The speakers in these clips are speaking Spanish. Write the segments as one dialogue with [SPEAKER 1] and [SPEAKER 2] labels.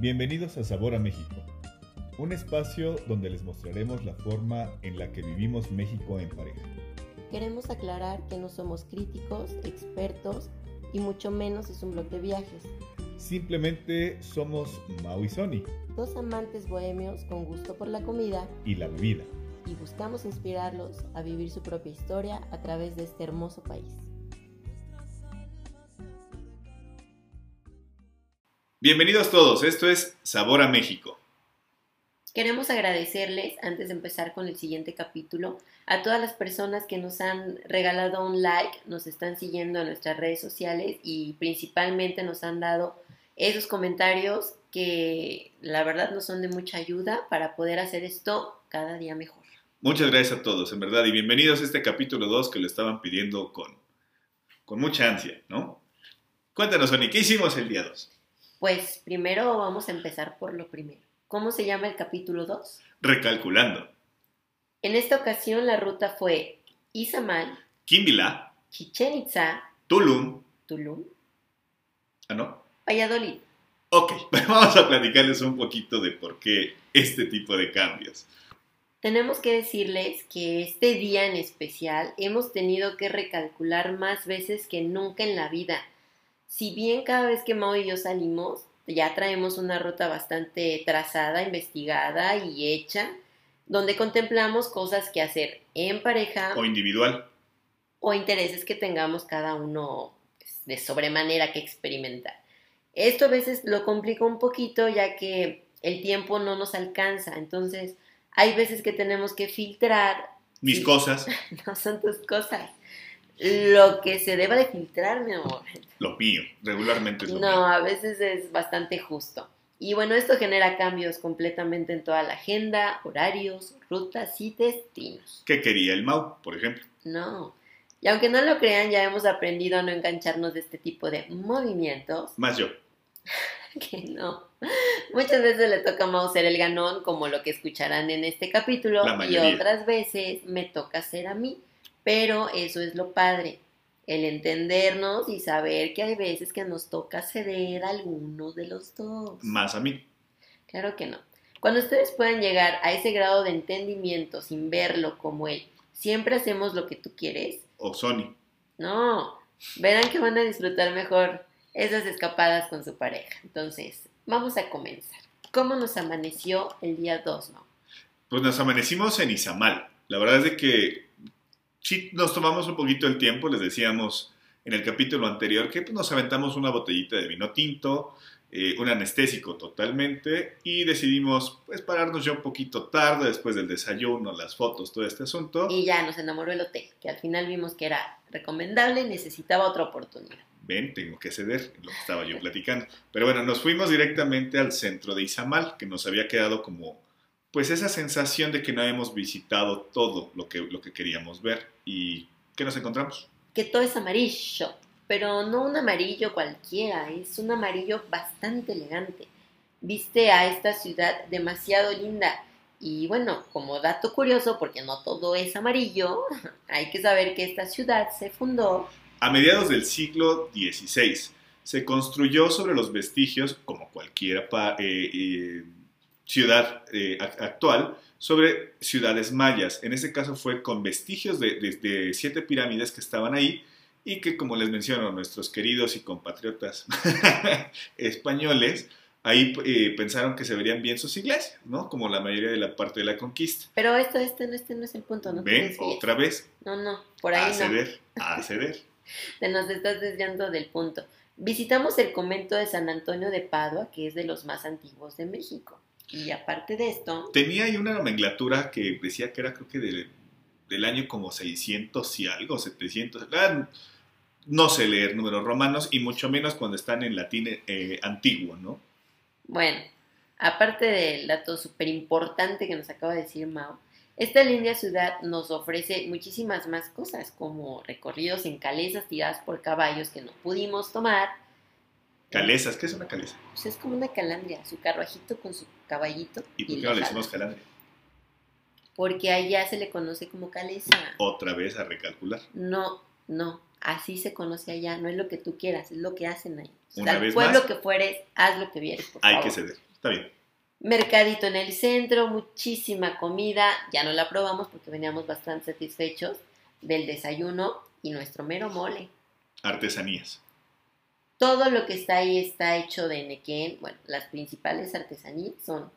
[SPEAKER 1] Bienvenidos a Sabor a México, un espacio donde les mostraremos la forma en la que vivimos México en pareja.
[SPEAKER 2] Queremos aclarar que no somos críticos, expertos y mucho menos es un blog de viajes.
[SPEAKER 1] Simplemente somos Mau y Sony
[SPEAKER 2] Dos amantes bohemios con gusto por la comida
[SPEAKER 1] y la bebida.
[SPEAKER 2] y buscamos inspirarlos a vivir su propia historia a través de este hermoso país.
[SPEAKER 1] Bienvenidos todos, esto es Sabor a México.
[SPEAKER 2] Queremos agradecerles, antes de empezar con el siguiente capítulo, a todas las personas que nos han regalado un like, nos están siguiendo en nuestras redes sociales y principalmente nos han dado esos comentarios que la verdad nos son de mucha ayuda para poder hacer esto cada día mejor.
[SPEAKER 1] Muchas gracias a todos, en verdad, y bienvenidos a este capítulo 2 que lo estaban pidiendo con, con mucha ansia, ¿no? Cuéntanos, Sony, ¿qué hicimos el día 2?
[SPEAKER 2] Pues primero vamos a empezar por lo primero. ¿Cómo se llama el capítulo 2?
[SPEAKER 1] Recalculando.
[SPEAKER 2] En esta ocasión la ruta fue Izamal,
[SPEAKER 1] Quimbila,
[SPEAKER 2] Chichen Itza,
[SPEAKER 1] Tulum.
[SPEAKER 2] Tulum,
[SPEAKER 1] Ah, no.
[SPEAKER 2] Valladolid.
[SPEAKER 1] Ok, vamos a platicarles un poquito de por qué este tipo de cambios.
[SPEAKER 2] Tenemos que decirles que este día en especial hemos tenido que recalcular más veces que nunca en la vida. Si bien cada vez que Mao y yo salimos ya traemos una ruta bastante trazada, investigada y hecha, donde contemplamos cosas que hacer en pareja
[SPEAKER 1] O individual.
[SPEAKER 2] o intereses que tengamos cada uno pues, de sobremanera que experimentar. Esto a veces lo complica un poquito ya que el tiempo no nos alcanza, entonces hay veces que tenemos que filtrar,
[SPEAKER 1] Mis cosas,
[SPEAKER 2] no son tus cosas, lo que se deba de filtrar, mi amor.
[SPEAKER 1] lo mío. Regularmente es lo
[SPEAKER 2] No,
[SPEAKER 1] mío.
[SPEAKER 2] a veces es bastante justo. Y bueno, esto genera cambios completamente en toda la agenda, horarios, rutas y destinos.
[SPEAKER 1] ¿Qué quería el Mau, por ejemplo?
[SPEAKER 2] No. Y aunque no lo crean, ya hemos aprendido a no engancharnos de este tipo de movimientos.
[SPEAKER 1] Más yo.
[SPEAKER 2] Que no. Muchas veces le toca a Mau ser el ganón, como lo que escucharán en este capítulo,
[SPEAKER 1] La
[SPEAKER 2] y otras veces me toca ser a mí. Pero eso es lo padre, el entendernos y saber que hay veces que nos toca ceder a alguno de los dos.
[SPEAKER 1] Más a mí.
[SPEAKER 2] Claro que no. Cuando ustedes puedan llegar a ese grado de entendimiento sin verlo como él, siempre hacemos lo que tú quieres,
[SPEAKER 1] O Sony.
[SPEAKER 2] no, verán que van a disfrutar mejor esas escapadas con su pareja. Entonces, vamos a comenzar. ¿Cómo nos amaneció el día 2, no?
[SPEAKER 1] Pues nos amanecimos en Izamal. La verdad es de que sí nos tomamos un poquito el tiempo, les decíamos en el capítulo anterior que pues, nos aventamos una botellita de vino tinto, eh, un anestésico totalmente y decidimos pues pararnos ya un poquito tarde después del desayuno, las fotos, todo este asunto.
[SPEAKER 2] Y ya nos enamoró el hotel, que al final vimos que era recomendable y necesitaba otra oportunidad.
[SPEAKER 1] Ven, tengo que ceder, lo que estaba yo platicando. Pero bueno, nos fuimos directamente al centro de Izamal, que nos había quedado como, pues esa sensación de que no habíamos visitado todo lo que, lo que queríamos ver. ¿Y qué nos encontramos?
[SPEAKER 2] que todo es amarillo, pero no un amarillo cualquiera, es un amarillo bastante elegante. Viste a esta ciudad demasiado linda. Y bueno, como dato curioso, porque no todo es amarillo, hay que saber que esta ciudad se fundó
[SPEAKER 1] A mediados del siglo XVI se construyó sobre los vestigios, como cualquier eh, eh, ciudad eh, ac- actual, sobre ciudades mayas. En este caso fue con vestigios de, de- de siete pirámides que estaban ahí y que, como les menciono, nuestros queridos y compatriotas españoles, ahí eh, pensaron que se verían bien sus iglesias, ¿no? Como la mayoría de la parte de la conquista.
[SPEAKER 2] Pero esto, este, no- este no es el punto, ¿no?
[SPEAKER 1] Ven, otra vez,
[SPEAKER 2] No, no, por ahí
[SPEAKER 1] a
[SPEAKER 2] no.
[SPEAKER 1] ceder, a ceder.
[SPEAKER 2] Te nos estás desviando del punto. Visitamos el convento de San Antonio de Padua, que es de los más antiguos de México. Y aparte de esto,
[SPEAKER 1] Tenía ahí una nomenclatura que decía que era creo que del, del año como 600 y algo, 700. Ah, no sé leer números romanos y mucho menos cuando están en latín eh, antiguo, ¿no?
[SPEAKER 2] bueno, aparte del dato súper importante que nos acaba de decir Mao, esta linda ciudad nos ofrece muchísimas más cosas, como recorridos en calesas tiradas por caballos que no pudimos tomar.
[SPEAKER 1] Calesas, ¿qué es una calesa?
[SPEAKER 2] Pues es como una calandria, su carruajito con su caballito.
[SPEAKER 1] ¿Y por qué no le decimos calandria?
[SPEAKER 2] Porque allá se le conoce como calesa.
[SPEAKER 1] Otra vez a recalcular.
[SPEAKER 2] No, no, así se conoce allá, no es lo que tú quieras, es lo que hacen ahí.
[SPEAKER 1] Una
[SPEAKER 2] Al
[SPEAKER 1] vez
[SPEAKER 2] pueblo
[SPEAKER 1] más,
[SPEAKER 2] que fueres, haz lo que vieres, por
[SPEAKER 1] hay
[SPEAKER 2] favor.
[SPEAKER 1] que ceder. Está bien.
[SPEAKER 2] Mercadito en el centro, muchísima comida. Ya no la probamos porque veníamos bastante satisfechos del desayuno y nuestro mero mole.
[SPEAKER 1] Artesanías.
[SPEAKER 2] Todo lo que está ahí está hecho de Nequén. Bueno, las principales artesanías son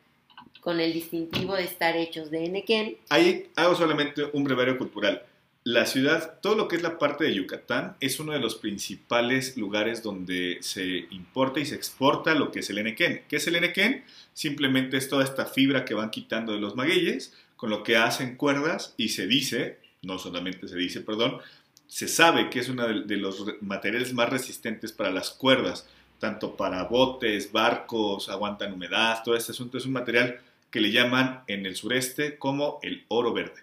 [SPEAKER 2] con el distintivo de estar hechos de Nequén.
[SPEAKER 1] Ahí hago solamente un brevario cultural. La ciudad, todo lo que es la parte de Yucatán, es uno de los principales lugares donde se importa y se exporta lo que es el enequén. ¿Qué es el enequén? Simplemente es toda esta fibra que van quitando de los magueyes, con lo que hacen cuerdas y se dice, no solamente se dice, perdón, se sabe que es uno de, de los materiales más resistentes para las cuerdas, tanto para botes, barcos, aguantan humedad, todo este asunto es un material que le llaman en el sureste como el oro verde.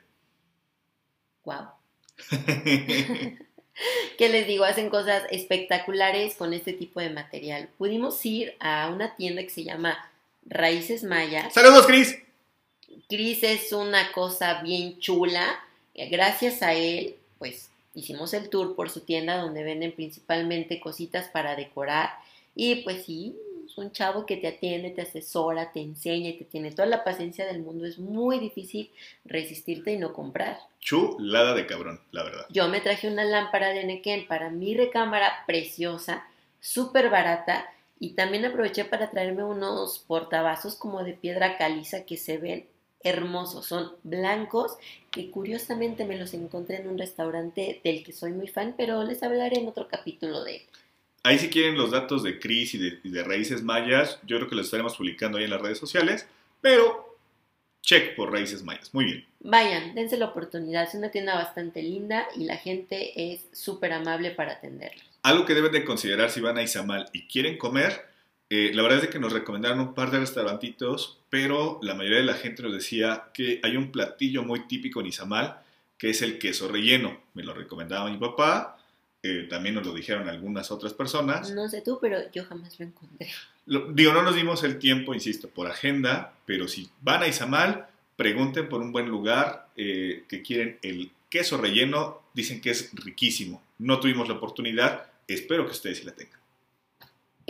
[SPEAKER 2] ¡Wow! ¿Qué les digo? Hacen cosas espectaculares con este tipo de material. Pudimos ir a una tienda que se llama Raíces Mayas.
[SPEAKER 1] ¡Saludos, Cris!
[SPEAKER 2] Chris es una cosa bien chula. Gracias a él, pues hicimos el tour por su tienda donde venden principalmente cositas para decorar. Y pues sí, es un chavo que te atiende, te asesora, te enseña y te tiene toda la paciencia del mundo. Es muy difícil resistirte y no comprar.
[SPEAKER 1] Chulada de cabrón, la verdad.
[SPEAKER 2] Yo me traje una lámpara de Nequén para mi recámara preciosa, súper barata. Y también aproveché para traerme unos portavasos como de piedra caliza que se ven hermosos. Son blancos que curiosamente me los encontré en un restaurante del que soy muy fan, pero les hablaré en otro capítulo de él.
[SPEAKER 1] Ahí si quieren los datos de Cris y de, y de Raíces Mayas, yo creo que los estaremos publicando ahí en las redes sociales, pero check por Raíces Mayas. Muy bien.
[SPEAKER 2] Vayan, dense la oportunidad. Es una tienda bastante linda y la gente es súper amable para atenderlos.
[SPEAKER 1] Algo que deben de considerar si van a Izamal y quieren comer, eh, la verdad es que nos recomendaron un par de restaurantitos, pero la mayoría de la gente nos decía que hay un platillo muy típico en Izamal, que es el queso relleno. Me lo recomendaba mi papá, eh, también nos lo dijeron algunas otras personas.
[SPEAKER 2] No sé tú, pero yo jamás lo encontré.
[SPEAKER 1] Lo- digo, no nos dimos el tiempo, insisto, por agenda, pero si van a Izamal, pregunten por un buen lugar eh, que quieren el queso relleno, dicen que es riquísimo. No tuvimos la oportunidad, espero que ustedes sí la tengan.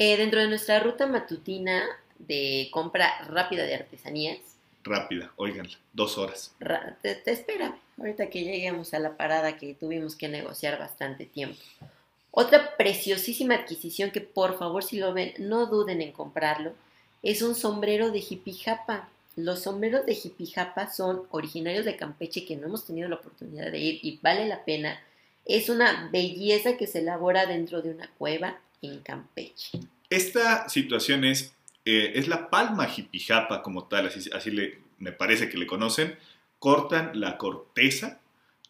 [SPEAKER 2] Eh, dentro de nuestra ruta matutina de compra rápida de artesanías,
[SPEAKER 1] Rápida, óiganla, dos horas.
[SPEAKER 2] ra- te, te espera, ahorita que lleguemos a la parada que tuvimos que negociar bastante tiempo. Otra preciosísima adquisición que por favor si lo ven no duden en comprarlo es un sombrero de jipijapa. Los sombreros de jipijapa son originarios de Campeche que no hemos tenido la oportunidad de ir y vale la pena. Es una belleza que se elabora dentro de una cueva en Campeche.
[SPEAKER 1] Esta situación es, eh, es la palma jipijapa como tal, así, así le, me parece que le conocen. Cortan la corteza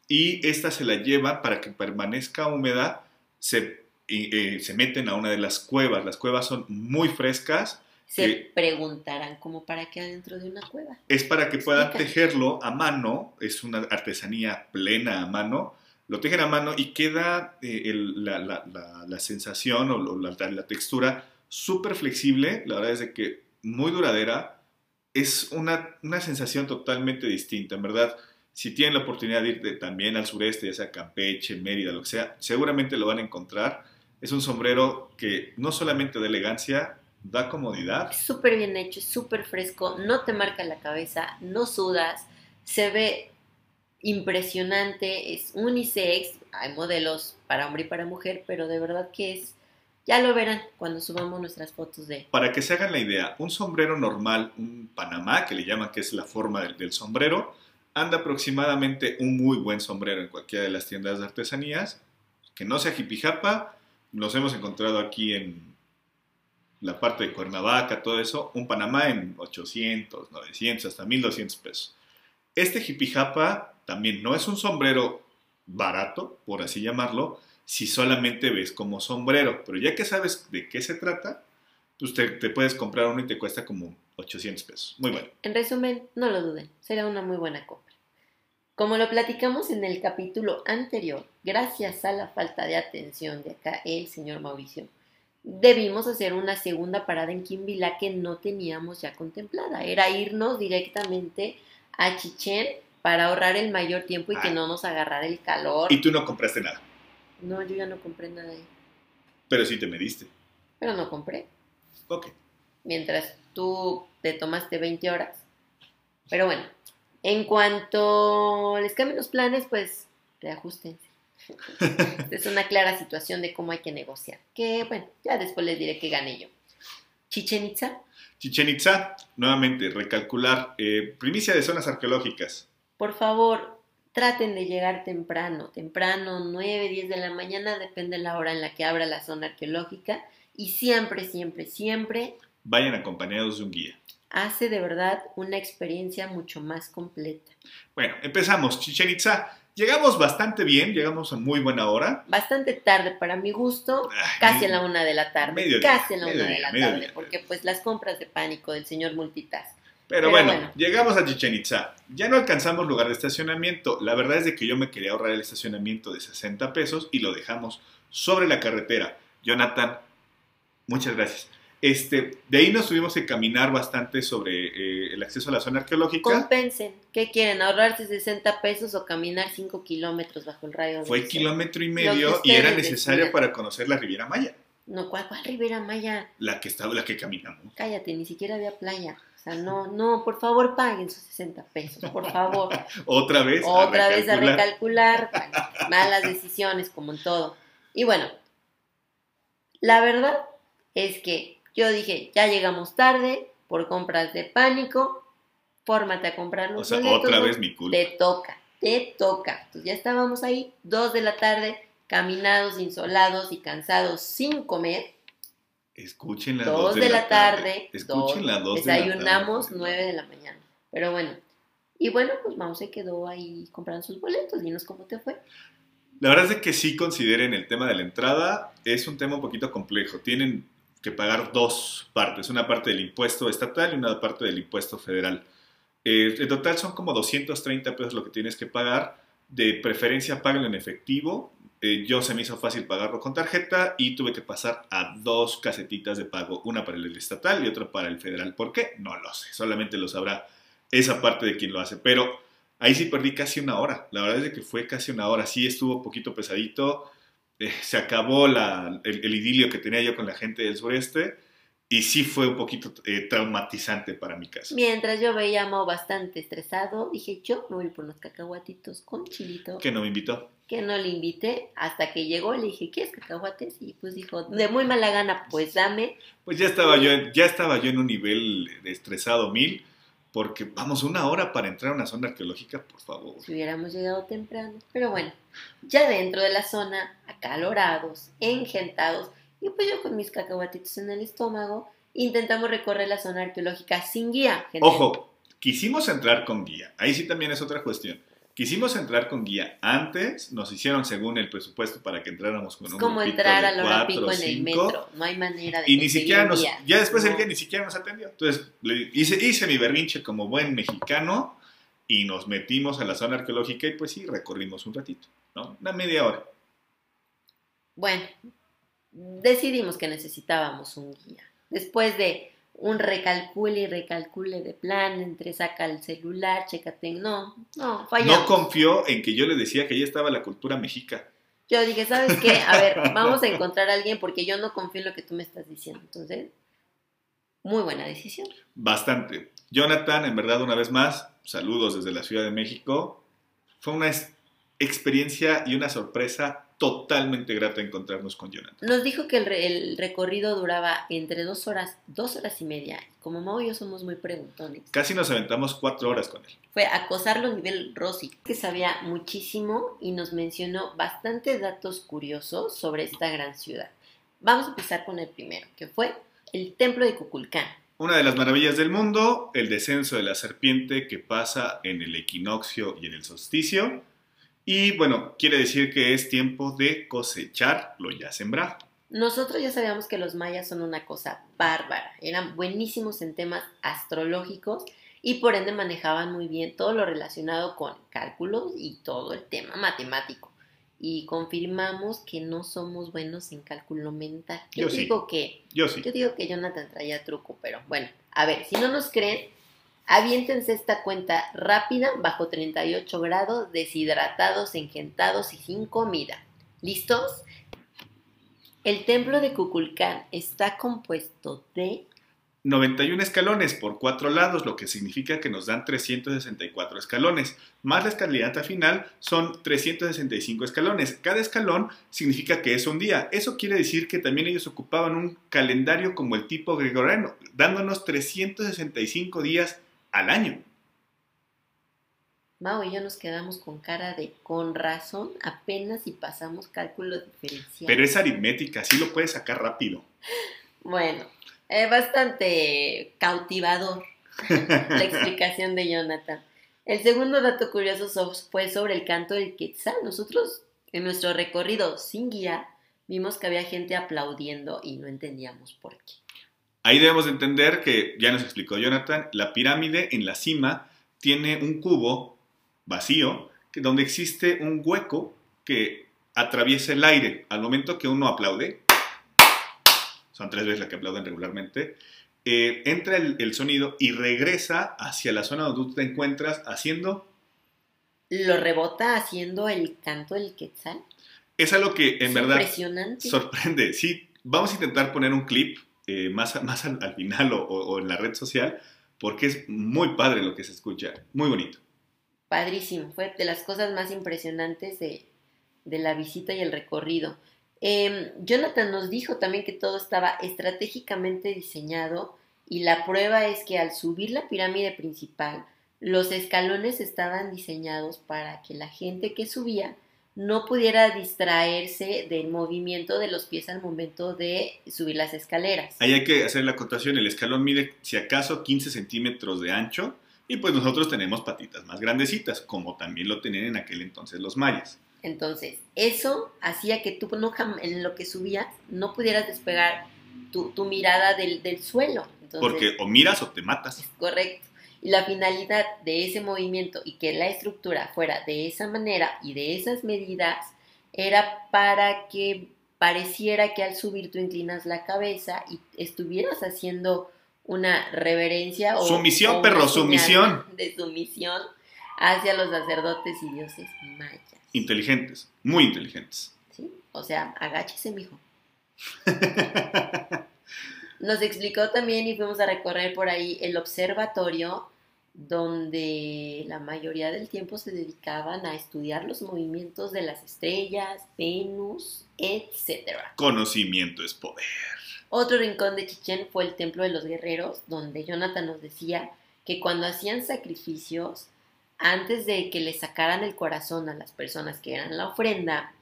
[SPEAKER 1] y esta se la lleva para que permanezca húmeda. Se, eh, se meten a una de las cuevas. Las cuevas son muy frescas.
[SPEAKER 2] Se preguntarán como para qué adentro de una cueva.
[SPEAKER 1] Es para que puedan tejerlo a mano. Es una artesanía plena a mano. Lo tejen a mano y queda eh, la, la- la- sensación o, lo- la, textura súper flexible. La verdad es de que muy duradera. Es una, una sensación totalmente distinta. En verdad, si tienen la oportunidad de ir de- también al sureste, ya sea Campeche, Mérida, lo que sea, seguramente lo van a encontrar. Es un sombrero que no solamente da elegancia, da comodidad.
[SPEAKER 2] Súper bien hecho, súper fresco, no te marca la cabeza, no sudas, se ve impresionante, es unisex, hay modelos para hombre y para mujer, pero de verdad que es, ya lo verán cuando subamos nuestras fotos de...
[SPEAKER 1] Para que se hagan la idea, un sombrero normal, un Panamá, que le llaman que es la forma del, sombrero, anda aproximadamente un muy buen sombrero en cualquiera de las tiendas de artesanías, que no sea jipijapa, nos hemos encontrado aquí en la parte de Cuernavaca, todo eso, un Panamá en 800, 900, hasta 1200 pesos. Este jipijapa también no es un sombrero barato, por así llamarlo, si solamente ves como sombrero, pero ya que sabes de qué se trata, pues te, te puedes comprar uno y te cuesta como 800 pesos. Muy bueno.
[SPEAKER 2] En resumen, no lo duden, será una muy buena compra. Como lo platicamos en el capítulo anterior, gracias a la falta de atención de acá el señor Mauricio, debimos hacer una segunda parada en Quimbila que no teníamos ya contemplada. Era irnos directamente a Chichén para ahorrar el mayor tiempo y que
[SPEAKER 1] Ah.
[SPEAKER 2] no nos agarrara el calor.
[SPEAKER 1] Y tú no compraste nada,
[SPEAKER 2] No, yo ya no compré nada ahí.
[SPEAKER 1] pero sí te mediste.
[SPEAKER 2] Pero no compré.
[SPEAKER 1] Ok.
[SPEAKER 2] Mientras tú te tomaste 20 horas. Pero bueno, en cuanto les cambien los planes, pues reajustense. es una clara situación de cómo hay que negociar. Que bueno, ya después les diré que gané yo. Chichen Itza.
[SPEAKER 1] Chichen Itza, nuevamente, recalcular. eh, primicia de zonas arqueológicas.
[SPEAKER 2] Por favor, traten de llegar temprano. Temprano, 9, 10 de la mañana, depende de la hora en la que abra la zona arqueológica. Y siempre, siempre, siempre
[SPEAKER 1] Vayan acompañados de un guía.
[SPEAKER 2] hace de verdad una experiencia mucho más completa.
[SPEAKER 1] Bueno, empezamos. Chichen Itza. Llegamos bastante bien, llegamos a muy buena hora.
[SPEAKER 2] Bastante tarde para mi gusto,
[SPEAKER 1] Ay,
[SPEAKER 2] casi a la una de la tarde.
[SPEAKER 1] Mediodía,
[SPEAKER 2] casi a la una
[SPEAKER 1] mediodía,
[SPEAKER 2] de la tarde, porque pues las compras de pánico del señor Multitask.
[SPEAKER 1] Pero,
[SPEAKER 2] Pero
[SPEAKER 1] bueno,
[SPEAKER 2] bueno.
[SPEAKER 1] llegamos a Chichen Itza. Ya no alcanzamos lugar de estacionamiento. La verdad es de que yo me quería ahorrar el estacionamiento de 60 pesos y lo dejamos sobre la carretera. Jonathan, muchas gracias. Este, de ahí nos tuvimos que caminar bastante sobre eh, el acceso a la zona arqueológica.
[SPEAKER 2] Compensen. ¿Qué quieren? ¿Ahorrarse 60 pesos o caminar 5 kilómetros bajo el rayo
[SPEAKER 1] Fue kilómetro y medio y era necesario para conocer la Riviera Maya,
[SPEAKER 2] No, ¿cuál, cuál Rivera Maya?
[SPEAKER 1] la que estaba, la que caminamos.
[SPEAKER 2] Cállate, ni siquiera había playa. O sea, no, no, por favor paguen sus 60 pesos, por favor.
[SPEAKER 1] Otra vez. a
[SPEAKER 2] Otra vez a
[SPEAKER 1] recalcular.
[SPEAKER 2] recalcular. Bueno, malas decisiones, como en todo. Y bueno, la verdad es que yo dije, ya llegamos tarde por compras de pánico, fórmate a comprar
[SPEAKER 1] O
[SPEAKER 2] los
[SPEAKER 1] sea,
[SPEAKER 2] boletos.
[SPEAKER 1] otra vez mi culpa.
[SPEAKER 2] Te toca, te toca. Entonces ya estábamos ahí, dos de la tarde, caminados, insolados y cansados sin comer.
[SPEAKER 1] Escuchen las
[SPEAKER 2] Dos de la tarde,
[SPEAKER 1] Escuchen las dos de la
[SPEAKER 2] desayunamos
[SPEAKER 1] tarde.
[SPEAKER 2] nueve de la mañana. Pero bueno, y bueno, pues Mau se quedó ahí comprando sus boletos. Dinos cómo te fue.
[SPEAKER 1] La verdad es de que sí consideren el tema de la entrada. Es un tema un poquito complejo. Tienen que pagar dos partes. Una parte del impuesto estatal y una parte del impuesto federal. Eh, en total son como 230 pesos lo que tienes que pagar. De preferencia, págalo en efectivo. Eh, yo se me hizo fácil pagarlo con tarjeta y tuve que pasar a dos casetitas de pago. Una para el estatal y otra para el federal. ¿Por qué? No lo sé. Solamente lo sabrá esa parte de quien lo hace. Pero ahí sí perdí casi una hora. La verdad es que fue casi una hora. Sí estuvo un poquito pesadito. Eh, se acabó la- el, el idilio que tenía yo con la gente del sureste. Y sí fue un poquito eh, traumatizante para mi caso.
[SPEAKER 2] Mientras yo veía a Mau bastante estresado, dije yo me voy por unos cacahuatitos con chilito.
[SPEAKER 1] Que no me invitó.
[SPEAKER 2] Que no le invité hasta que llegó. Le dije, ¿quieres cacahuates? Y pues dijo, de muy mala gana, pues dame.
[SPEAKER 1] Pues ya estaba yo, ya estaba yo en un nivel de estresado mil. Porque vamos, una hora para entrar a una zona arqueológica, por favor.
[SPEAKER 2] Si hubiéramos llegado temprano. Pero bueno, ya dentro de la zona, acalorados, engentados, y pues yo con mis cacahuatitos en el estómago, intentamos recorrer la zona arqueológica sin guía. gente.
[SPEAKER 1] Ojo, quisimos entrar con guía. Ahí sí también es otra cuestión. Quisimos entrar con guía. Antes nos hicieron según el presupuesto para que entráramos con
[SPEAKER 2] Es
[SPEAKER 1] un
[SPEAKER 2] como entrar a la pico en el metro. No hay manera de
[SPEAKER 1] Y ni siquiera nos...
[SPEAKER 2] guía.
[SPEAKER 1] Ya después el guía ni siquiera nos atendió. Entonces le hice, hice mi berrinche como buen mexicano y nos metimos a la zona arqueológica y pues sí, recorrimos un ratito, ¿no? Una media hora.
[SPEAKER 2] Bueno, decidimos que necesitábamos un guía. Después de un recalcule y recalcule de plan, entre saca el celular, chécate, no, no, fallamos.
[SPEAKER 1] No confió en que yo le decía que ahí estaba la cultura mexica.
[SPEAKER 2] Yo dije, ¿sabes qué? A ver, vamos a encontrar a alguien porque yo no confío en lo que tú me estás diciendo. Entonces, muy buena decisión.
[SPEAKER 1] Bastante. Jonathan, en verdad, una vez más, saludos desde la Ciudad de México. Fue una experiencia y una sorpresa totalmente grata encontrarnos con Jonathan.
[SPEAKER 2] Nos dijo que el, re- el recorrido duraba entre dos horas, dos horas y media. Como Mau y yo somos muy preguntones.
[SPEAKER 1] Casi nos aventamos cuatro horas con él.
[SPEAKER 2] Fue acosarlo a nivel Rosy, que sabía muchísimo y nos mencionó bastantes datos curiosos sobre esta gran ciudad. Vamos a empezar con el primero, que fue el templo de Cuculcán.
[SPEAKER 1] Una de las maravillas del mundo, el descenso de la serpiente que pasa en el equinoccio y en el solsticio. Y bueno, quiere decir que es tiempo de cosechar lo ya sembrado.
[SPEAKER 2] Nosotros ya sabíamos que los mayas son una cosa bárbara, eran buenísimos en temas astrológicos y por ende manejaban muy bien todo lo relacionado con cálculos y todo el tema matemático. Y confirmamos que no somos buenos en cálculo mental. Yo,
[SPEAKER 1] Yo sí.
[SPEAKER 2] digo que
[SPEAKER 1] Yo sí.
[SPEAKER 2] yo digo que Jonathan traía truco, pero bueno, a ver, si no nos creen, aviéntense esta cuenta rápida bajo 38 grados, deshidratados, engentados y sin comida. ¿Listos? El templo de Cuculcán está compuesto de
[SPEAKER 1] 91 escalones por cuatro lados, lo que significa que nos dan 364 escalones, más la escalinata final son 365 escalones. Cada escalón significa que es un día. Eso quiere decir que también ellos ocupaban un calendario como el tipo gregoriano, dándonos 365 días al año.
[SPEAKER 2] Mau y yo nos quedamos con cara de con razón apenas si pasamos cálculo diferencial.
[SPEAKER 1] Pero es aritmética, así lo puedes sacar rápido.
[SPEAKER 2] Bueno, es bastante cautivador la explicación de Jonathan. El segundo dato curioso fue sobre el canto del quetzal. Nosotros en nuestro recorrido sin guía vimos que había gente aplaudiendo y no entendíamos por qué.
[SPEAKER 1] Ahí debemos entender que, ya nos explicó Jonathan, la pirámide en la cima tiene un cubo vacío, donde existe un hueco que atraviesa el aire. Al momento que uno aplaude, son tres veces las que aplauden regularmente, eh, entra el, sonido y regresa hacia la zona donde tú te encuentras haciendo...
[SPEAKER 2] Lo rebota haciendo el canto del quetzal.
[SPEAKER 1] Es algo que en verdad
[SPEAKER 2] impresionante.
[SPEAKER 1] sorprende. Sí, vamos a intentar poner un clip más, al, final o en la red social, porque es muy padre lo que se escucha, muy bonito
[SPEAKER 2] padrísimo, fue de las cosas más impresionantes de, la visita y el recorrido. Em, Jonathan nos dijo también que todo estaba estratégicamente diseñado y la prueba es que al subir la pirámide principal, los escalones estaban diseñados para que la gente que subía no pudiera distraerse del movimiento de los pies al momento de subir las escaleras.
[SPEAKER 1] Ahí hay que hacer la acotación, el escalón mide si acaso 15 centímetros de ancho y pues nosotros tenemos patitas más grandecitas, como también lo tenían en aquel entonces los mayas.
[SPEAKER 2] Entonces, eso hacía que tú no, en lo que subías no pudieras despegar tu, mirada del, suelo.
[SPEAKER 1] Porque o miras o te matas.
[SPEAKER 2] correcto. Y la finalidad de ese movimiento y que la estructura fuera de esa manera y de esas medidas era para que pareciera que al subir tú inclinas la cabeza y estuvieras haciendo una reverencia o
[SPEAKER 1] sumisión, perro, sumisión
[SPEAKER 2] de sumisión hacia los sacerdotes y dioses mayas.
[SPEAKER 1] Inteligentes, muy inteligentes.
[SPEAKER 2] Sí, o sea, agáchese, mijo. Nos explicó también y fuimos a recorrer por ahí el observatorio donde la mayoría del tiempo se dedicaban a estudiar los movimientos de las estrellas, Venus, etc.
[SPEAKER 1] Conocimiento es poder.
[SPEAKER 2] Otro rincón de Chichen fue el Templo de los Guerreros, donde Jonathan nos decía que cuando hacían sacrificios, antes de que le sacaran el corazón a las personas que eran la ofrenda,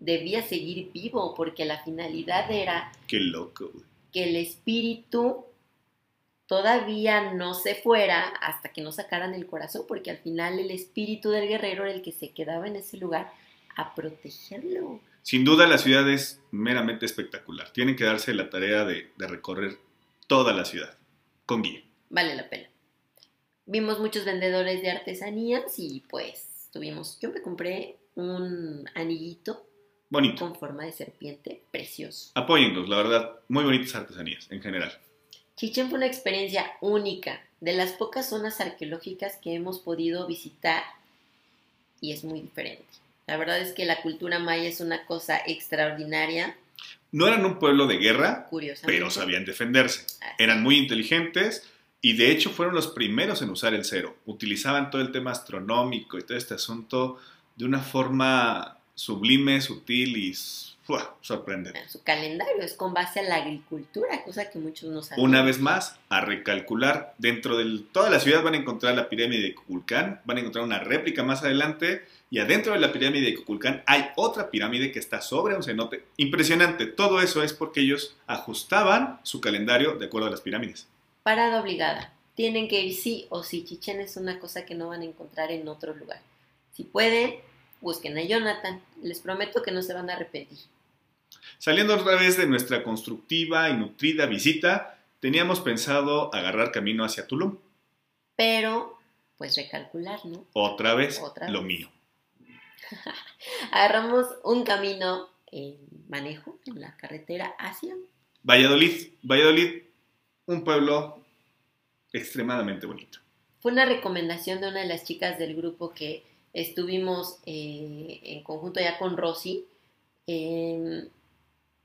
[SPEAKER 2] debía seguir vivo, porque la finalidad era
[SPEAKER 1] Qué loco.
[SPEAKER 2] Que el espíritu todavía no se fuera hasta que no sacaran el corazón, porque al final el espíritu del guerrero era el que se quedaba en ese lugar a protegerlo.
[SPEAKER 1] Sin duda la ciudad es meramente espectacular. Tienen que darse la tarea de, recorrer toda la ciudad con guía.
[SPEAKER 2] Vale la pena. Vimos muchos vendedores de artesanías y pues tuvimos, yo me compré un anillito
[SPEAKER 1] bonito
[SPEAKER 2] con forma de serpiente, precioso.
[SPEAKER 1] Apóyenlos, la verdad, muy bonitas artesanías en general.
[SPEAKER 2] Chichen fue una experiencia única, de las pocas zonas arqueológicas que hemos podido visitar y es muy diferente. La verdad es que la cultura maya es una cosa extraordinaria.
[SPEAKER 1] No eran un pueblo de guerra, pero sabían defenderse. Eran muy inteligentes y de hecho fueron los primeros en usar el cero. Utilizaban todo el tema astronómico y todo este asunto de una forma sublime, sutil y sorprende.
[SPEAKER 2] Su calendario es con base a la agricultura, cosa que muchos no saben.
[SPEAKER 1] Una vez más, a recalcular, dentro de toda la ciudad van a encontrar la pirámide de Cuculcán, van a encontrar una réplica más adelante y adentro de la pirámide de Cuculcán hay otra pirámide que está sobre un cenote. Impresionante, todo eso es porque ellos ajustaban su calendario de acuerdo a las pirámides.
[SPEAKER 2] Parada obligada, tienen que ir sí o sí, Chichen es una cosa que no van a encontrar en otro lugar. Si pueden, busquen a Jonathan, les prometo que no se van a arrepentir.
[SPEAKER 1] Saliendo otra vez de nuestra constructiva y nutrida visita, teníamos pensado agarrar camino hacia Tulum.
[SPEAKER 2] Pero, pues recalcular, ¿no?
[SPEAKER 1] Otra vez, lo mío.
[SPEAKER 2] Agarramos un camino en manejo en la carretera hacia
[SPEAKER 1] Valladolid. Valladolid, un pueblo extremadamente bonito.
[SPEAKER 2] Fue una recomendación de una de las chicas del grupo que estuvimos eh, en conjunto ya con Rosy. Em,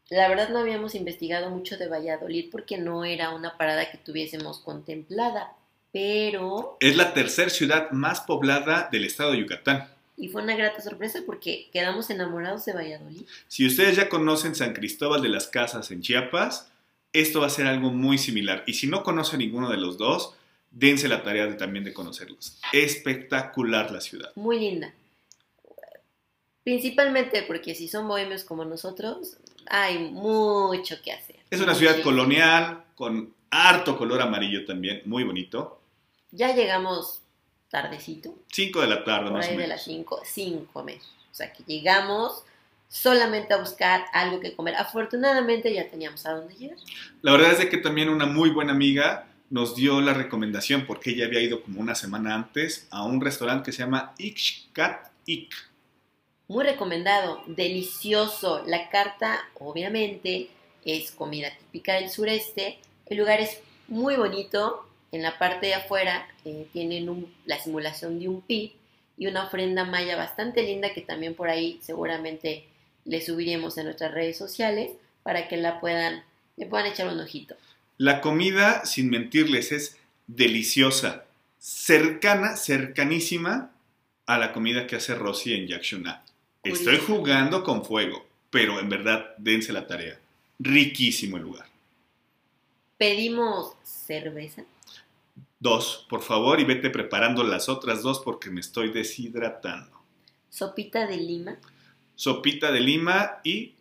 [SPEAKER 2] la verdad no habíamos investigado mucho de Valladolid porque no era una parada que tuviésemos contemplada, pero...
[SPEAKER 1] Es la tercera ciudad más poblada del estado de Yucatán.
[SPEAKER 2] Y fue una grata sorpresa porque quedamos enamorados de Valladolid.
[SPEAKER 1] Si ustedes ya conocen San Cristóbal de las Casas en Chiapas, esto va a ser algo muy similar. Y si no conocen ninguno de los dos, dense la tarea de, también de conocerlos. Espectacular la ciudad.
[SPEAKER 2] Muy linda. Principalmente porque si son bohemios como nosotros, hay mucho que hacer.
[SPEAKER 1] Es una ciudad colonial con harto color amarillo también, muy bonito.
[SPEAKER 2] Ya llegamos tardecito.
[SPEAKER 1] 5 de la tarde, más o
[SPEAKER 2] de
[SPEAKER 1] menos.
[SPEAKER 2] las 5, sin comer. O sea que llegamos solamente a buscar algo que comer. Afortunadamente ya teníamos a dónde llegar.
[SPEAKER 1] La verdad es de que también una muy buena amiga nos dio la recomendación porque ella había ido como una semana antes a un restaurante que se llama Ixcat Ik.
[SPEAKER 2] Muy recomendado, delicioso. La carta, obviamente, es comida típica del sureste. El lugar es muy bonito. En la parte de afuera eh, tienen la simulación de un pi y una ofrenda maya bastante linda que también por ahí seguramente le subiremos en nuestras redes sociales para que la puedan, le puedan echar un ojito.
[SPEAKER 1] La comida, sin mentirles, es deliciosa, cercana, cercanísima a la comida que hace Rosy en Yakshuna. Estoy jugando con fuego, pero en verdad dense la tarea. Riquísimo el lugar.
[SPEAKER 2] Pedimos cerveza.
[SPEAKER 1] Dos, por favor, y vete preparando las otras dos porque me estoy deshidratando.
[SPEAKER 2] Sopita de lima,
[SPEAKER 1] Sopita de lima y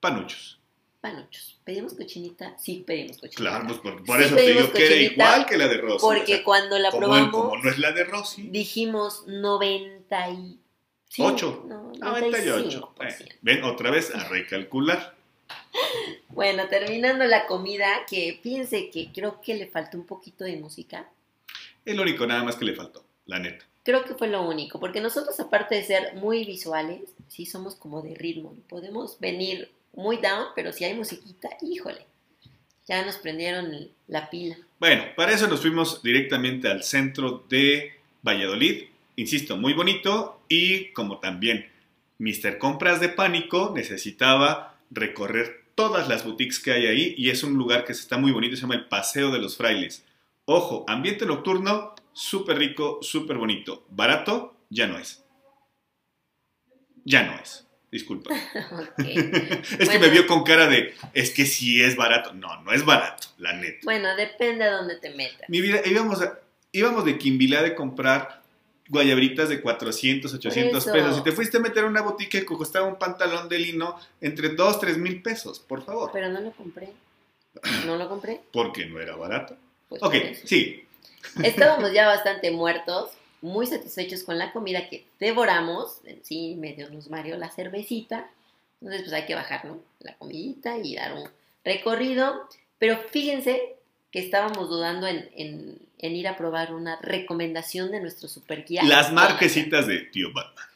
[SPEAKER 1] panuchos.
[SPEAKER 2] Panuchos. ¿Pedimos cochinita? Sí, pedimos cochinita.
[SPEAKER 1] Claro, pues por, por
[SPEAKER 2] Sí,
[SPEAKER 1] eso te digo que era igual que la de Rosy.
[SPEAKER 2] Porque
[SPEAKER 1] o sea,
[SPEAKER 2] cuando la
[SPEAKER 1] como,
[SPEAKER 2] probamos,
[SPEAKER 1] como no es la de Rosy.
[SPEAKER 2] dijimos 95.
[SPEAKER 1] Ocho.
[SPEAKER 2] No,
[SPEAKER 1] 98.
[SPEAKER 2] 95%.
[SPEAKER 1] Eh, ven, otra vez a recalcular.
[SPEAKER 2] Bueno, terminando la comida, que fíjense que creo que le faltó un poquito de música.
[SPEAKER 1] Es lo único nada más que le faltó, la neta.
[SPEAKER 2] Creo que fue lo único, porque nosotros aparte de ser muy visuales, sí somos como de ritmo. Podemos venir muy down, pero si hay musiquita, híjole, ya nos prendieron la pila.
[SPEAKER 1] Bueno, para eso nos fuimos directamente al centro de Valladolid. Insisto, muy bonito y como también Mr. Compras de Pánico necesitaba recorrer todas las boutiques que hay ahí y es un lugar que está muy bonito, se llama el Paseo de los Frailes. Ojo, ambiente nocturno, súper rico, súper bonito. Barato, ya no es. Ya no es. Disculpa. Es que me vio con cara de, es que sí es barato. No, no es barato, la neta.
[SPEAKER 2] Bueno, depende de dónde te metas.
[SPEAKER 1] Mi vida, íbamos, a- íbamos de Quimbilá de comprar guayabritas de 400, 800
[SPEAKER 2] eso.
[SPEAKER 1] pesos. Y te fuiste a meter a una botica que costaba un pantalón de lino entre 2, 3 mil pesos, por favor.
[SPEAKER 2] Pero no lo compré. No lo compré.
[SPEAKER 1] Porque no era barato.
[SPEAKER 2] Pues
[SPEAKER 1] Ok, sí.
[SPEAKER 2] Estábamos ya bastante muertos, muy satisfechos con la comida que devoramos. Sí, medio nos mareó la cervecita. Entonces, pues hay que bajar, ¿no? La comidita y dar un recorrido. Pero fíjense que estábamos dudando en, en- en ir a probar una recomendación de nuestro super guía.
[SPEAKER 1] Las marquesitas de Tío Batman.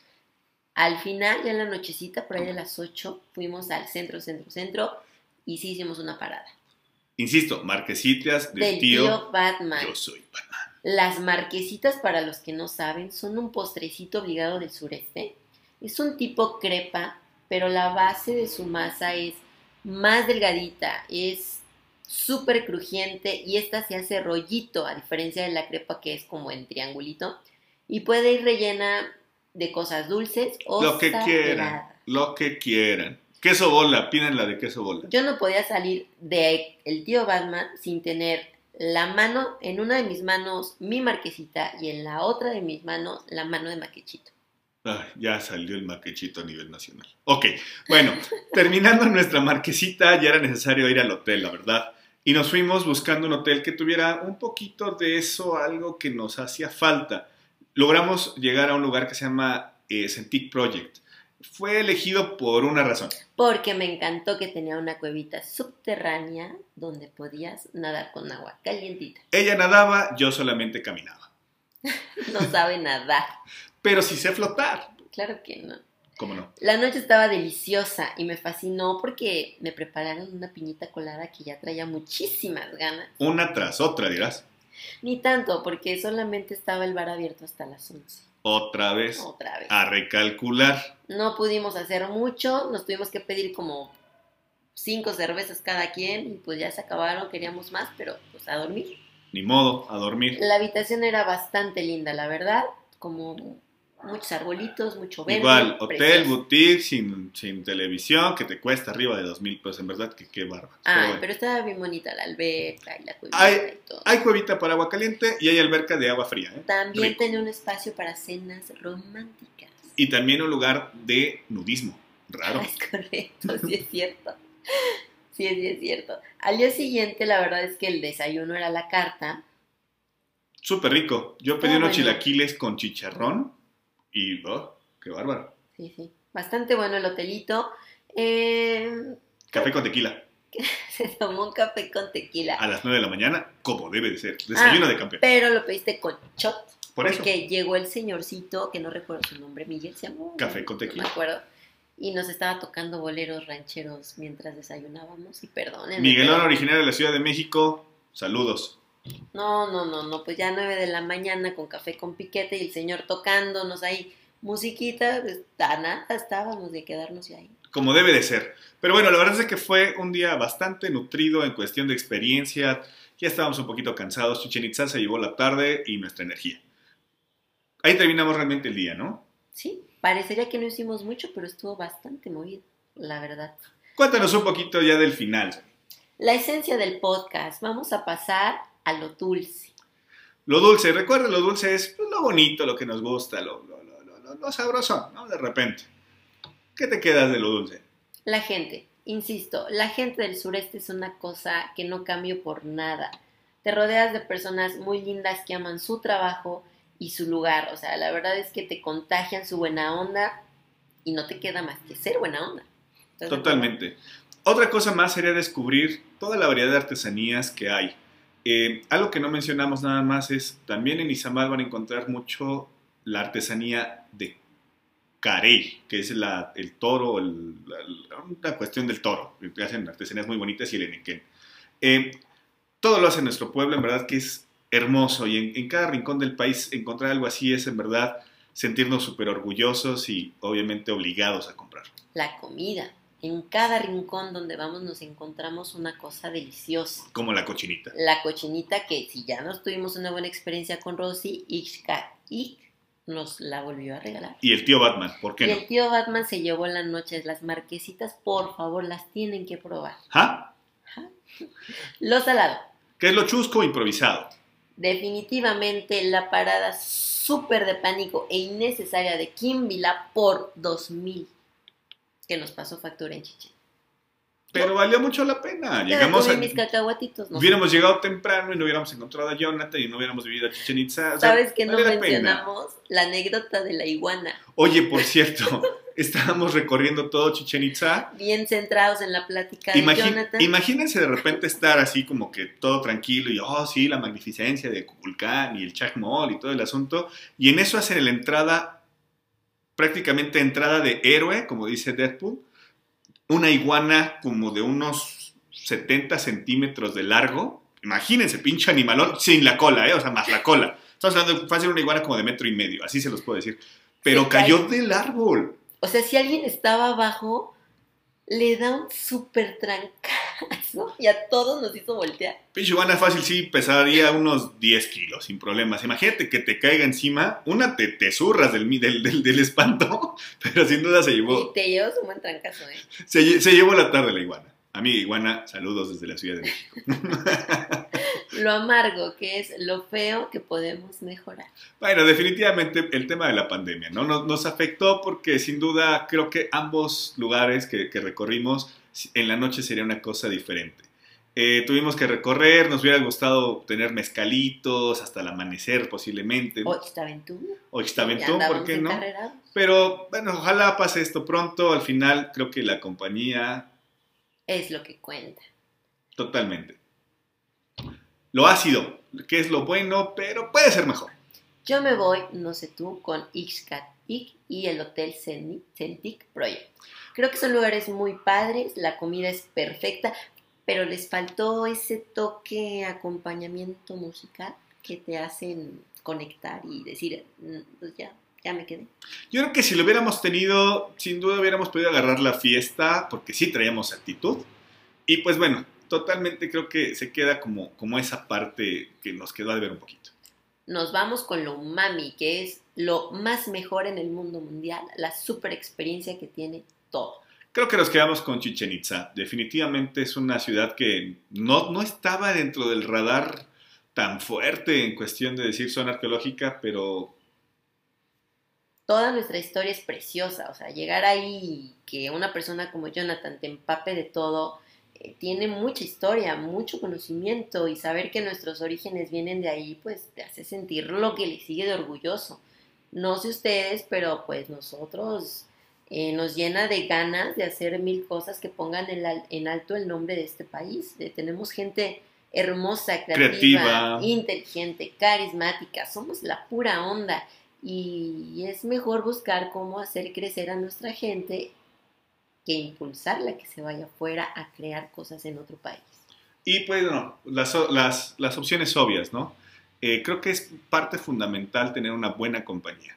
[SPEAKER 2] Al final, ya en la nochecita, por ahí de las 8, fuimos al centro, centro, centro y sí hicimos una parada.
[SPEAKER 1] Insisto, marquesitas del
[SPEAKER 2] Del
[SPEAKER 1] tío,
[SPEAKER 2] tío Batman.
[SPEAKER 1] Yo soy Batman.
[SPEAKER 2] Las marquesitas, para los que no saben, son un postrecito obligado del sureste. Es un tipo crepa, pero la base de su masa es más delgadita, es súper crujiente y esta se hace rollito, a diferencia de la crepa que es como en triangulito. Y puede ir rellena de cosas dulces o
[SPEAKER 1] Lo que quieran, lo que quieran. Queso bola, piden la de queso bola.
[SPEAKER 2] Yo no podía salir de el tío Batman sin tener la mano, en una de mis manos mi marquesita y en la otra de mis manos la mano de maquechito.
[SPEAKER 1] Ay, ya salió el maquechito a nivel nacional. Ok, bueno, terminando nuestra marquesita, ya era necesario ir al hotel, la verdad. Y nos fuimos buscando un hotel que tuviera un poquito de eso, algo que nos hacía falta. Logramos llegar a un lugar que se llama eh, Centic Project. Fue elegido por una razón.
[SPEAKER 2] Porque me encantó que tenía una cuevita subterránea donde podías nadar con agua calientita.
[SPEAKER 1] Ella nadaba, yo solamente caminaba.
[SPEAKER 2] No sabe nadar.
[SPEAKER 1] Pero sí sé flotar.
[SPEAKER 2] Claro que no.
[SPEAKER 1] ¿Cómo no?
[SPEAKER 2] La noche estaba deliciosa y me fascinó porque me prepararon una piñita colada que ya traía muchísimas ganas.
[SPEAKER 1] Una tras otra, dirás.
[SPEAKER 2] Ni tanto, porque solamente estaba el bar abierto hasta las 11.
[SPEAKER 1] Otra vez.
[SPEAKER 2] Otra vez.
[SPEAKER 1] A recalcular.
[SPEAKER 2] No pudimos hacer mucho, nos tuvimos que pedir como cinco cervezas cada quien y pues ya se acabaron, queríamos más, pero pues a dormir.
[SPEAKER 1] Ni modo, a dormir.
[SPEAKER 2] La habitación era bastante linda, la verdad, como muchos arbolitos, mucho verde.
[SPEAKER 1] Igual, hotel,
[SPEAKER 2] precioso.
[SPEAKER 1] boutique, sin, sin televisión, que te cuesta arriba de dos mil pesos. En verdad, que qué. Pero
[SPEAKER 2] Ah,
[SPEAKER 1] bueno.
[SPEAKER 2] pero estaba bien bonita la alberca y la cuevita
[SPEAKER 1] Hay-
[SPEAKER 2] y todo.
[SPEAKER 1] Hay cuevita para agua caliente y hay alberca de agua fría. ¿eh?
[SPEAKER 2] También
[SPEAKER 1] rico.
[SPEAKER 2] tenía un espacio para cenas románticas.
[SPEAKER 1] Y también un lugar de nudismo. Raro.
[SPEAKER 2] Es correcto, sí es cierto. Sí, sí es cierto. Al día siguiente, la verdad es que el desayuno era la carta.
[SPEAKER 1] Súper rico. Yo pedí
[SPEAKER 2] Ah,
[SPEAKER 1] unos
[SPEAKER 2] bueno.
[SPEAKER 1] chilaquiles con chicharrón y, oh, qué bárbaro.
[SPEAKER 2] Sí, sí. Bastante bueno el hotelito. Eh,
[SPEAKER 1] Café con tequila
[SPEAKER 2] se tomó un café con tequila.
[SPEAKER 1] a las 9 de la mañana, como debe de ser. Desayuno
[SPEAKER 2] Ah,
[SPEAKER 1] de campeón.
[SPEAKER 2] Pero lo pediste con shot.
[SPEAKER 1] Por eso.
[SPEAKER 2] Porque llegó el señorcito, que no recuerdo su nombre, Miguel, se llamó.
[SPEAKER 1] Café con
[SPEAKER 2] No
[SPEAKER 1] tequila.
[SPEAKER 2] me acuerdo. Y nos estaba tocando boleros rancheros mientras desayunábamos. Y perdónenme.
[SPEAKER 1] Miguelón,
[SPEAKER 2] pero-
[SPEAKER 1] originario de la Ciudad de México, saludos.
[SPEAKER 2] No, no, no, no. Pues ya nueve de la mañana con café con piquete y el señor tocándonos ahí musiquita. Pues, a nada estábamos de quedarnos ahí.
[SPEAKER 1] Como debe de ser. Pero bueno, la verdad es que fue un día bastante nutrido en cuestión de experiencia. Ya estábamos un poquito cansados. Chichen Itza se llevó la tarde y nuestra energía. Ahí terminamos realmente el día, ¿no?
[SPEAKER 2] Sí, parecería que no hicimos mucho, pero estuvo bastante movido, la verdad.
[SPEAKER 1] Cuéntanos un poquito ya del final.
[SPEAKER 2] La esencia del podcast, vamos a pasar a lo dulce.
[SPEAKER 1] Lo dulce, recuerda, lo dulce es pues, lo bonito, lo que nos gusta, lo, lo, lo, sabroso, ¿no? De repente. ¿Qué te quedas de lo dulce?
[SPEAKER 2] La gente, insisto, la gente del sureste es una cosa que no cambio por nada. Te rodeas de personas muy lindas que aman su trabajo y su lugar. O sea, la verdad es que te contagian su buena onda y no te queda más que ser buena onda.
[SPEAKER 1] Totalmente. Otra cosa más sería descubrir toda la variedad de artesanías que hay. Eh, algo que no mencionamos nada más es, también en Izamal van a encontrar mucho la artesanía de carey, que es la- el toro, la, cuestión del toro. Hacen artesanías muy bonitas y el enequén. Eh, todo lo hace nuestro pueblo, en verdad que es hermoso y en, en cada rincón del país encontrar algo así es en verdad sentirnos súper orgullosos y obviamente obligados a comprar.
[SPEAKER 2] La comida. En cada rincón donde vamos nos encontramos una cosa deliciosa.
[SPEAKER 1] Como la cochinita.
[SPEAKER 2] La cochinita que si ya nos tuvimos una buena experiencia con Rosy, Ixca nos la volvió a regalar.
[SPEAKER 1] Y el tío Batman, ¿por qué
[SPEAKER 2] Y
[SPEAKER 1] no?
[SPEAKER 2] el tío Batman se llevó la noche. Las marquesitas, por favor, las tienen que probar.
[SPEAKER 1] ¿Ja?
[SPEAKER 2] Lo salado.
[SPEAKER 1] ¿Qué es lo chusco improvisado?
[SPEAKER 2] Definitivamente la parada súper de pánico e innecesaria de Kim Vila por 2000 que nos pasó factura en Chichen.
[SPEAKER 1] Pero valió mucho la pena. Llegamos a...
[SPEAKER 2] mis cacahuatitos. No.
[SPEAKER 1] Hubiéramos llegado temprano y no hubiéramos encontrado a Jonathan y no hubiéramos vivido a Chichen Itza. O sea,
[SPEAKER 2] ¿Sabes que no
[SPEAKER 1] vale
[SPEAKER 2] mencionamos? La anécdota de la iguana.
[SPEAKER 1] Oye, por cierto, estábamos recorriendo todo Chichen Itza.
[SPEAKER 2] Bien centrados en la plática de Jonathan.
[SPEAKER 1] imagínense de repente estar así como que todo tranquilo y, oh, sí, la magnificencia de Kukulcán y el Chacmol y todo el asunto. Y en eso hacen la entrada, prácticamente entrada de héroe, como dice Deadpool. Una iguana como de unos 70 centímetros de largo. Imagínense, pinche animalón, sin la cola, ¿eh? O sea, más la cola. Estamos hablando de fácil una iguana como de metro y medio, así se los puedo decir. Pero cayó del árbol.
[SPEAKER 2] O sea, si alguien estaba abajo, le da un súper trancazo y a todos nos hizo voltear.
[SPEAKER 1] Pinche iguana fácil sí pesaría unos 10 kilos, sin problemas. Imagínate que te caiga encima, una te, te zurras del, del, del, del espanto, pero sin duda se
[SPEAKER 2] Y
[SPEAKER 1] llevó,
[SPEAKER 2] te llevas un buen trancazo, ¿eh?
[SPEAKER 1] se, se llevó la tarde la iguana. Amiga iguana, saludos desde la Ciudad de México.
[SPEAKER 2] Lo amargo, que es lo feo que podemos mejorar.
[SPEAKER 1] Bueno, definitivamente el tema de la pandemia, ¿no? Nos, nos afectó porque sin duda creo que ambos lugares que, que recorrimos en la noche sería una cosa diferente. Eh, tuvimos que recorrer, nos hubiera gustado tener mezcalitos hasta el amanecer posiblemente.
[SPEAKER 2] O Ixtaventura.
[SPEAKER 1] O Ixtaventún, ¿por qué no?
[SPEAKER 2] encarrerados.
[SPEAKER 1] Pero bueno, ojalá pase esto pronto. Al final creo que la compañía
[SPEAKER 2] Es lo que cuenta.
[SPEAKER 1] totalmente. Lo ácido, que es lo bueno, pero puede ser mejor.
[SPEAKER 2] Yo me voy, no sé tú, con Ixcat Ic y el Hotel Celtic Project. Creo que son lugares muy padres, la comida es perfecta, pero les faltó ese toque acompañamiento musical que te hacen conectar y decir, "Mm, pues ya, ya me quedé.
[SPEAKER 1] Yo creo que si lo hubiéramos tenido, sin duda hubiéramos podido agarrar la fiesta, porque sí traíamos actitud. Y pues bueno, totalmente creo que se queda como, como esa parte que nos quedó de ver un poquito.
[SPEAKER 2] Nos vamos con lo umami, que es lo más mejor en el mundo mundial, la super experiencia que tiene todo.
[SPEAKER 1] Creo que nos quedamos con Chichen Itza. Definitivamente es una ciudad que no, no estaba dentro del radar tan fuerte en cuestión de decir zona arqueológica, pero...
[SPEAKER 2] Toda nuestra historia es preciosa, o sea, llegar ahí y que una persona como Jonathan te empape de todo, tiene mucha historia, mucho conocimiento y saber que nuestros orígenes vienen de ahí, pues te hace sentir lo que le sigue de orgulloso. No sé ustedes, pero pues nosotros eh, nos llena de ganas de hacer mil cosas que pongan en, alto el nombre de este país. tenemos gente hermosa, creativa, inteligente, carismática, somos la pura onda y es mejor buscar cómo hacer crecer a nuestra gente que impulsarla que se vaya afuera a crear cosas en otro país.
[SPEAKER 1] Y pues no, las, las, las opciones obvias, ¿no? Eh, creo que es parte fundamental tener una buena compañía.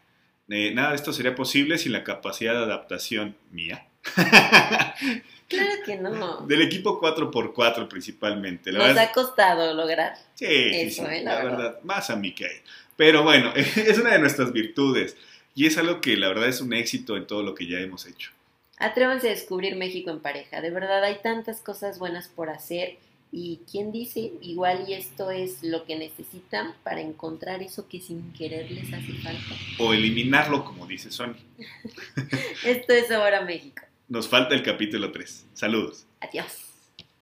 [SPEAKER 1] Eh, nada de esto sería posible sin la capacidad de adaptación mía.
[SPEAKER 2] Claro que no.
[SPEAKER 1] Del equipo 4x4 principalmente.
[SPEAKER 2] Nos ha costado lograr.
[SPEAKER 1] Sí, eso, sí, ¿eh? la, verdad. Más a mí que a él. Pero bueno, es una de nuestras virtudes y es algo que la verdad es un éxito en todo lo que ya hemos hecho.
[SPEAKER 2] Atrévanse a descubrir México en pareja. De verdad hay tantas cosas buenas por hacer y quién dice, igual y esto es lo que necesitan para encontrar eso que sin querer les hace falta.
[SPEAKER 1] O eliminarlo, como dice Sony.
[SPEAKER 2] esto es ahora México.
[SPEAKER 1] Nos falta el capítulo 3. Saludos.
[SPEAKER 2] Adiós.